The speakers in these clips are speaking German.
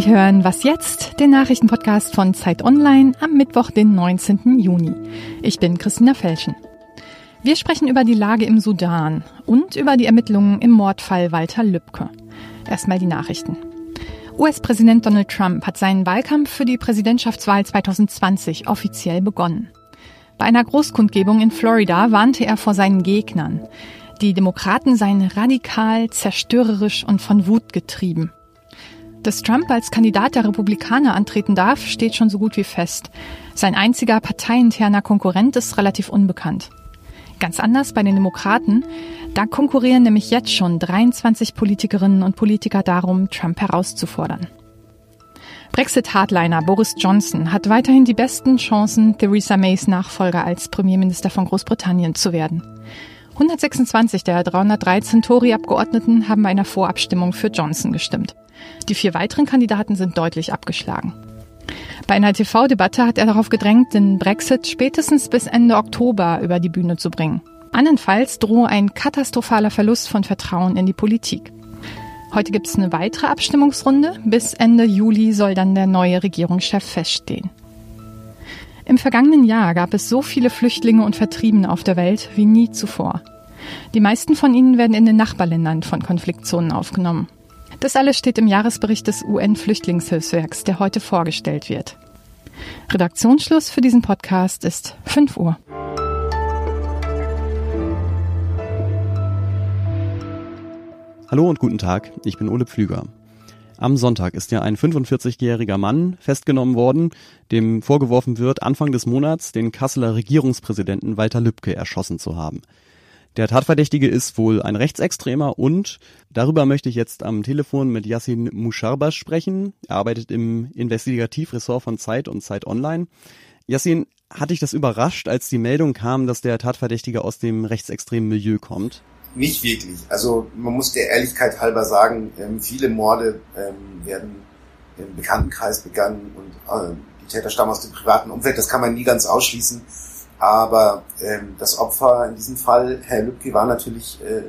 Sie hören Was jetzt? Den Nachrichtenpodcast von Zeit Online am Mittwoch, den 19. Juni. Ich bin Christina Felschen. Wir sprechen über die Lage im Sudan und über die Ermittlungen im Mordfall Walter Lübcke. Erstmal die Nachrichten. US-Präsident Donald Trump hat seinen Wahlkampf für die Präsidentschaftswahl 2020 offiziell begonnen. Bei einer Großkundgebung in Florida warnte er vor seinen Gegnern. Die Demokraten seien radikal, zerstörerisch und von Wut getrieben. Dass Trump als Kandidat der Republikaner antreten darf, steht schon so gut wie fest. Sein einziger parteiinterner Konkurrent ist relativ unbekannt. Ganz anders bei den Demokraten. Da konkurrieren nämlich jetzt schon 23 Politikerinnen und Politiker darum, Trump herauszufordern. Brexit-Hardliner Boris Johnson hat weiterhin die besten Chancen, Theresa Mays Nachfolger als Premierminister von Großbritannien zu werden. 126 der 313 Tory-Abgeordneten haben bei einer Vorabstimmung für Johnson gestimmt. Die vier weiteren Kandidaten sind deutlich abgeschlagen. Bei einer TV-Debatte hat er darauf gedrängt, den Brexit spätestens bis Ende Oktober über die Bühne zu bringen. Andernfalls drohe ein katastrophaler Verlust von Vertrauen in die Politik. Heute gibt es eine weitere Abstimmungsrunde. Bis Ende Juli soll dann der neue Regierungschef feststehen. Im vergangenen Jahr gab es so viele Flüchtlinge und Vertriebene auf der Welt wie nie zuvor. Die meisten von ihnen werden in den Nachbarländern von Konfliktzonen aufgenommen. Das alles steht im Jahresbericht des UN-Flüchtlingshilfswerks, der heute vorgestellt wird. Redaktionsschluss für diesen Podcast ist 5 Uhr. Hallo und guten Tag, ich bin Ole Pflüger. Am Sonntag ist ja ein 45-jähriger Mann festgenommen worden, dem vorgeworfen wird, Anfang des Monats den Kasseler Regierungspräsidenten Walter Lübcke erschossen zu haben. Der Tatverdächtige ist wohl ein Rechtsextremer und darüber möchte ich jetzt am Telefon mit Yassin Musharbas sprechen. Er arbeitet im Investigativressort von Zeit und Zeit Online. Yassin, hat dich das überrascht, als die Meldung kam, dass der Tatverdächtige aus dem rechtsextremen Milieu kommt? Nicht wirklich. Also man muss der Ehrlichkeit halber sagen, ähm, viele Morde ähm, werden im Bekanntenkreis begangen und äh, die Täter stammen aus dem privaten Umfeld. Das kann man nie ganz ausschließen. Aber ähm, das Opfer in diesem Fall, Herr Lübcke, war natürlich äh,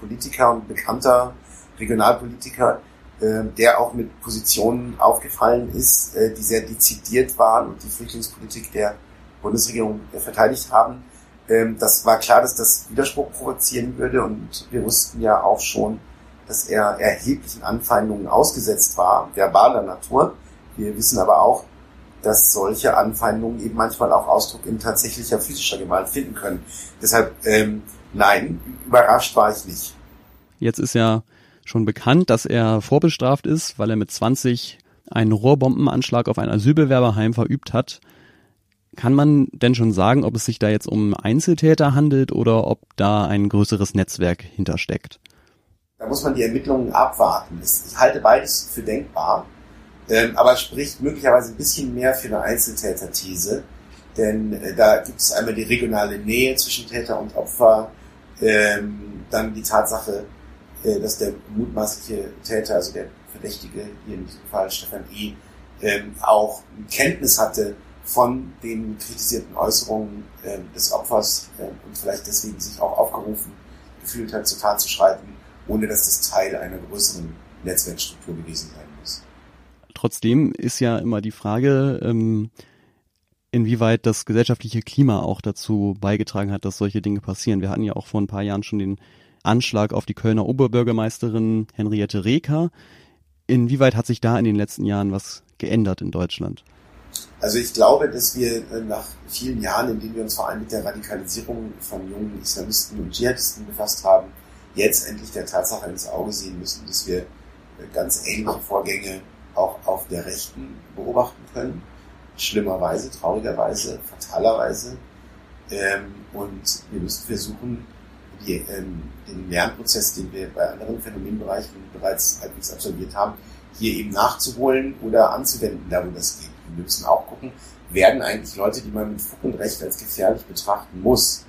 Politiker und bekannter Regionalpolitiker, äh, der auch mit Positionen aufgefallen ist, äh, die sehr dezidiert waren und die Flüchtlingspolitik der Bundesregierung äh, verteidigt haben. Ähm, das war klar, dass das Widerspruch provozieren würde und wir wussten ja auch schon, dass er erheblichen Anfeindungen ausgesetzt war, verbaler Natur. Wir wissen aber auch, dass solche Anfeindungen eben manchmal auch Ausdruck in tatsächlicher physischer Gewalt finden können. Deshalb, ähm, nein, überrascht war ich nicht. Jetzt ist ja schon bekannt, dass er vorbestraft ist, weil er mit 20 einen Rohrbombenanschlag auf ein Asylbewerberheim verübt hat. Kann man denn schon sagen, ob es sich da jetzt um Einzeltäter handelt oder ob da ein größeres Netzwerk hintersteckt? Da muss man die Ermittlungen abwarten. Ich halte beides für denkbar. Ähm, aber spricht möglicherweise ein bisschen mehr für eine Einzeltäter-These, denn äh, da gibt es einmal die regionale Nähe zwischen Täter und Opfer, ähm, dann die Tatsache, äh, dass der mutmaßliche Täter, also der Verdächtige hier in diesem Fall Stefan E., ähm, auch Kenntnis hatte von den kritisierten Äußerungen äh, des Opfers äh, und vielleicht deswegen sich auch aufgerufen gefühlt hat, zur Tat zu schreiten, ohne dass das Teil einer größeren Netzwerkstruktur gewesen sein muss. Trotzdem ist ja immer die Frage, ähm, inwieweit das gesellschaftliche Klima auch dazu beigetragen hat, dass solche Dinge passieren. Wir hatten ja auch vor ein paar Jahren schon den Anschlag auf die Kölner Oberbürgermeisterin Henriette Reker. Inwieweit hat sich da in den letzten Jahren was geändert in Deutschland? Also ich glaube, dass wir äh, nach vielen Jahren, in denen wir uns vor allem mit der Radikalisierung von jungen Islamisten und Dschihadisten befasst haben, jetzt endlich der Tatsache ins Auge sehen müssen, dass wir äh, ganz ähnliche Vorgänge auch auf der Rechten beobachten können. Schlimmerweise, traurigerweise, fatalerweise. Ähm, und wir müssen versuchen, die, ähm, den Lernprozess, den wir bei anderen Phänomenbereichen bereits halbwegs absolviert haben, hier eben nachzuholen oder anzuwenden, da wo das geht. Und wir müssen auch gucken, werden eigentlich Leute, die man mit Fug und Recht als gefährlich betrachten muss,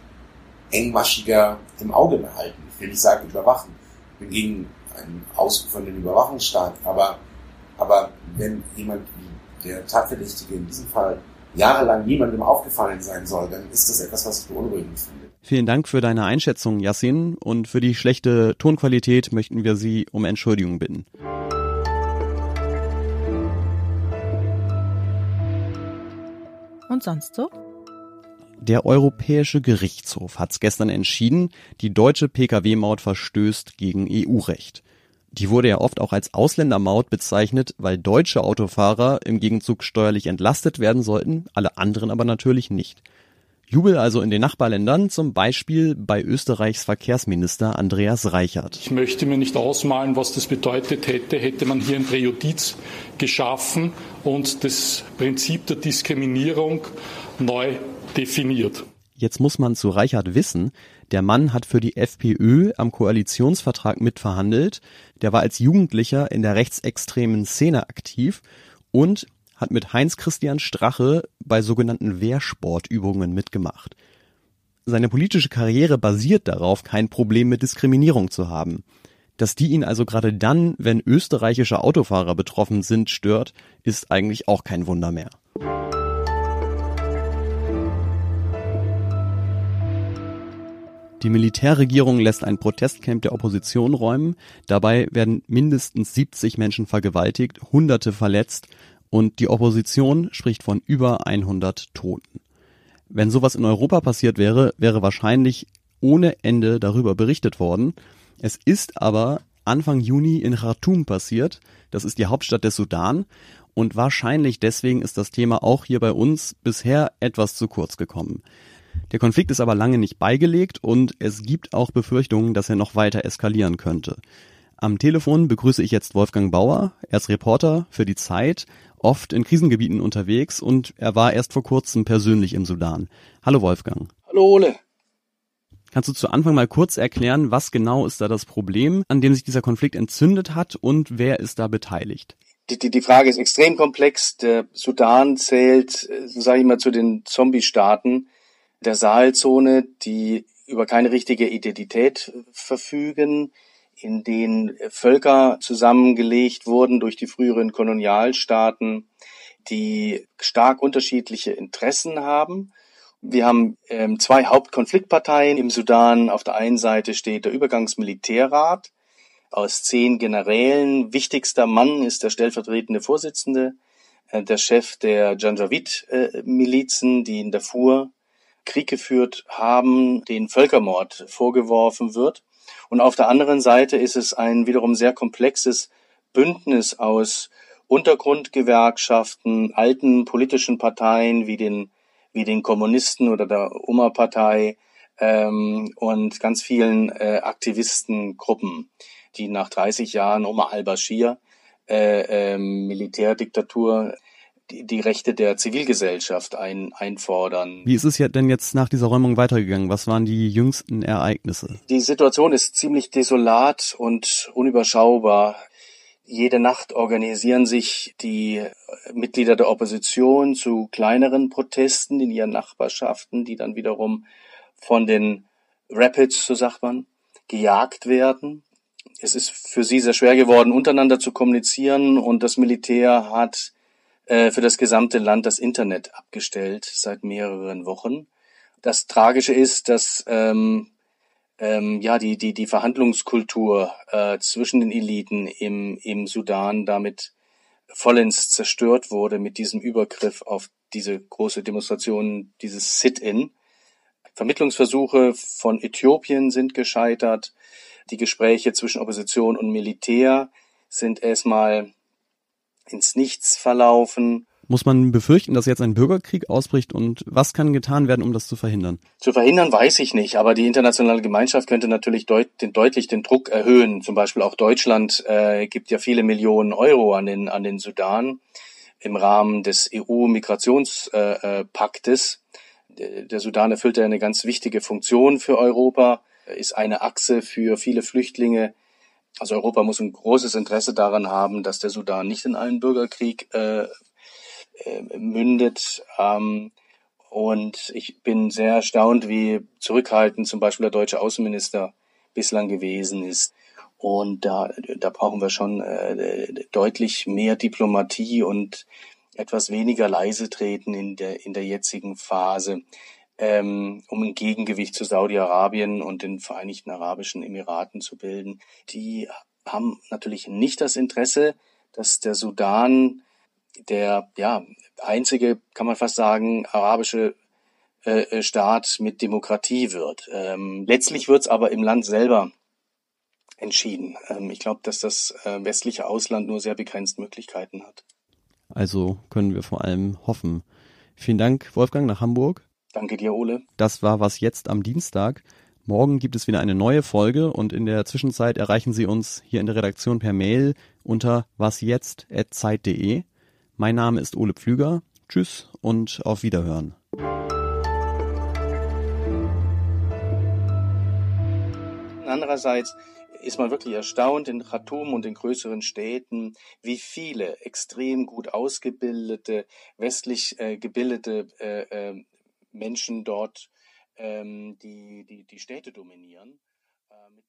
engmaschiger im Auge behalten. Ich will nicht sagen überwachen. Ich bin gegen einen ausufernden Überwachungsstaat, aber aber wenn jemand wie der Tatverdächtige in diesem Fall jahrelang niemandem aufgefallen sein soll, dann ist das etwas, was ich beunruhigend finde. Vielen Dank für deine Einschätzung, Yassin. Und für die schlechte Tonqualität möchten wir Sie um Entschuldigung bitten. Und sonst so? Der Europäische Gerichtshof hat es gestern entschieden, die deutsche Pkw-Maut verstößt gegen EU-Recht. Die wurde ja oft auch als Ausländermaut bezeichnet, weil deutsche Autofahrer im Gegenzug steuerlich entlastet werden sollten, alle anderen aber natürlich nicht. Jubel also in den Nachbarländern, zum Beispiel bei Österreichs Verkehrsminister Andreas Reichert. Ich möchte mir nicht ausmalen, was das bedeutet hätte, hätte man hier ein Präjudiz geschaffen und das Prinzip der Diskriminierung neu definiert. Jetzt muss man zu Reichert wissen, der Mann hat für die FPÖ am Koalitionsvertrag mitverhandelt, der war als Jugendlicher in der rechtsextremen Szene aktiv und hat mit Heinz-Christian Strache bei sogenannten Wehrsportübungen mitgemacht. Seine politische Karriere basiert darauf, kein Problem mit Diskriminierung zu haben. Dass die ihn also gerade dann, wenn österreichische Autofahrer betroffen sind, stört, ist eigentlich auch kein Wunder mehr. Die Militärregierung lässt ein Protestcamp der Opposition räumen. Dabei werden mindestens 70 Menschen vergewaltigt, Hunderte verletzt und die Opposition spricht von über 100 Toten. Wenn sowas in Europa passiert wäre, wäre wahrscheinlich ohne Ende darüber berichtet worden. Es ist aber Anfang Juni in Khartoum passiert. Das ist die Hauptstadt des Sudan. Und wahrscheinlich deswegen ist das Thema auch hier bei uns bisher etwas zu kurz gekommen. Der Konflikt ist aber lange nicht beigelegt und es gibt auch Befürchtungen, dass er noch weiter eskalieren könnte. Am Telefon begrüße ich jetzt Wolfgang Bauer. Er ist Reporter für die Zeit oft in Krisengebieten unterwegs und er war erst vor kurzem persönlich im Sudan. Hallo Wolfgang. Hallo Ole. Kannst du zu Anfang mal kurz erklären, was genau ist da das Problem, an dem sich dieser Konflikt entzündet hat und wer ist da beteiligt? Die, die, die Frage ist extrem komplex. Der Sudan zählt, so sage ich mal, zu den Zombie-Staaten der Sahelzone, die über keine richtige Identität verfügen, in denen Völker zusammengelegt wurden durch die früheren Kolonialstaaten, die stark unterschiedliche Interessen haben. Wir haben ähm, zwei Hauptkonfliktparteien im Sudan. Auf der einen Seite steht der Übergangsmilitärrat aus zehn Generälen. Wichtigster Mann ist der stellvertretende Vorsitzende, äh, der Chef der Janjaweed-Milizen, die in Darfur Krieg geführt haben, den Völkermord vorgeworfen wird. Und auf der anderen Seite ist es ein wiederum sehr komplexes Bündnis aus Untergrundgewerkschaften, alten politischen Parteien wie den, wie den Kommunisten oder der Umar-Partei ähm, und ganz vielen äh, Aktivistengruppen, die nach 30 Jahren Omar al-Bashir äh, äh, Militärdiktatur die, die Rechte der Zivilgesellschaft ein, einfordern. Wie ist es ja denn jetzt nach dieser Räumung weitergegangen? Was waren die jüngsten Ereignisse? Die Situation ist ziemlich desolat und unüberschaubar. Jede Nacht organisieren sich die Mitglieder der Opposition zu kleineren Protesten in ihren Nachbarschaften, die dann wiederum von den Rapids, so sagt man, gejagt werden. Es ist für sie sehr schwer geworden, untereinander zu kommunizieren und das Militär hat äh, für das gesamte Land das Internet abgestellt seit mehreren Wochen. Das Tragische ist, dass ähm, ähm, ja die die die Verhandlungskultur äh, zwischen den Eliten im im Sudan damit vollends zerstört wurde mit diesem Übergriff auf diese große Demonstration, dieses Sit-in. Vermittlungsversuche von Äthiopien sind gescheitert. Die Gespräche zwischen Opposition und Militär sind erstmal ins Nichts verlaufen. Muss man befürchten, dass jetzt ein Bürgerkrieg ausbricht und was kann getan werden, um das zu verhindern? Zu verhindern weiß ich nicht, aber die internationale Gemeinschaft könnte natürlich deut den, deutlich den Druck erhöhen. Zum Beispiel auch Deutschland äh, gibt ja viele Millionen Euro an den, an den Sudan im Rahmen des EU-Migrationspaktes. Äh, der Sudan erfüllt ja eine ganz wichtige Funktion für Europa, ist eine Achse für viele Flüchtlinge also Europa muss ein großes Interesse daran haben, dass der Sudan nicht in einen Bürgerkrieg äh, äh, mündet. Ähm, und ich bin sehr erstaunt, wie zurückhaltend zum Beispiel der deutsche Außenminister bislang gewesen ist. Und da, da brauchen wir schon äh, deutlich mehr Diplomatie und etwas weniger leise treten in der, in der jetzigen Phase ähm, um ein Gegengewicht zu Saudi-Arabien und den Vereinigten Arabischen Emiraten zu bilden. Die haben natürlich nicht das Interesse, dass der Sudan der ja einzige, kann man fast sagen, arabische äh, äh Staat mit Demokratie wird. Ähm, letztlich wird es aber im Land selber entschieden. Ähm, ich glaube, dass das äh, westliche Ausland nur sehr begrenzt Möglichkeiten hat. Also können wir vor allem hoffen. Vielen Dank, Wolfgang, nach Hamburg. Danke dir, Ole. Das war was jetzt am Dienstag. Morgen gibt es wieder eine neue Folge und in der Zwischenzeit erreichen Sie uns hier in der Redaktion per Mail unter wasjetzt.zeit.de. Mein Name ist Ole Pflüger. Tschüss und auf Wiederhören. Andererseits ist man wirklich erstaunt in Khartoum und in größeren Städten, wie viele extrem gut ausgebildete, westlich äh, gebildete äh, äh, Menschen dort ähm, die, die, die Städte dominieren. Äh, mit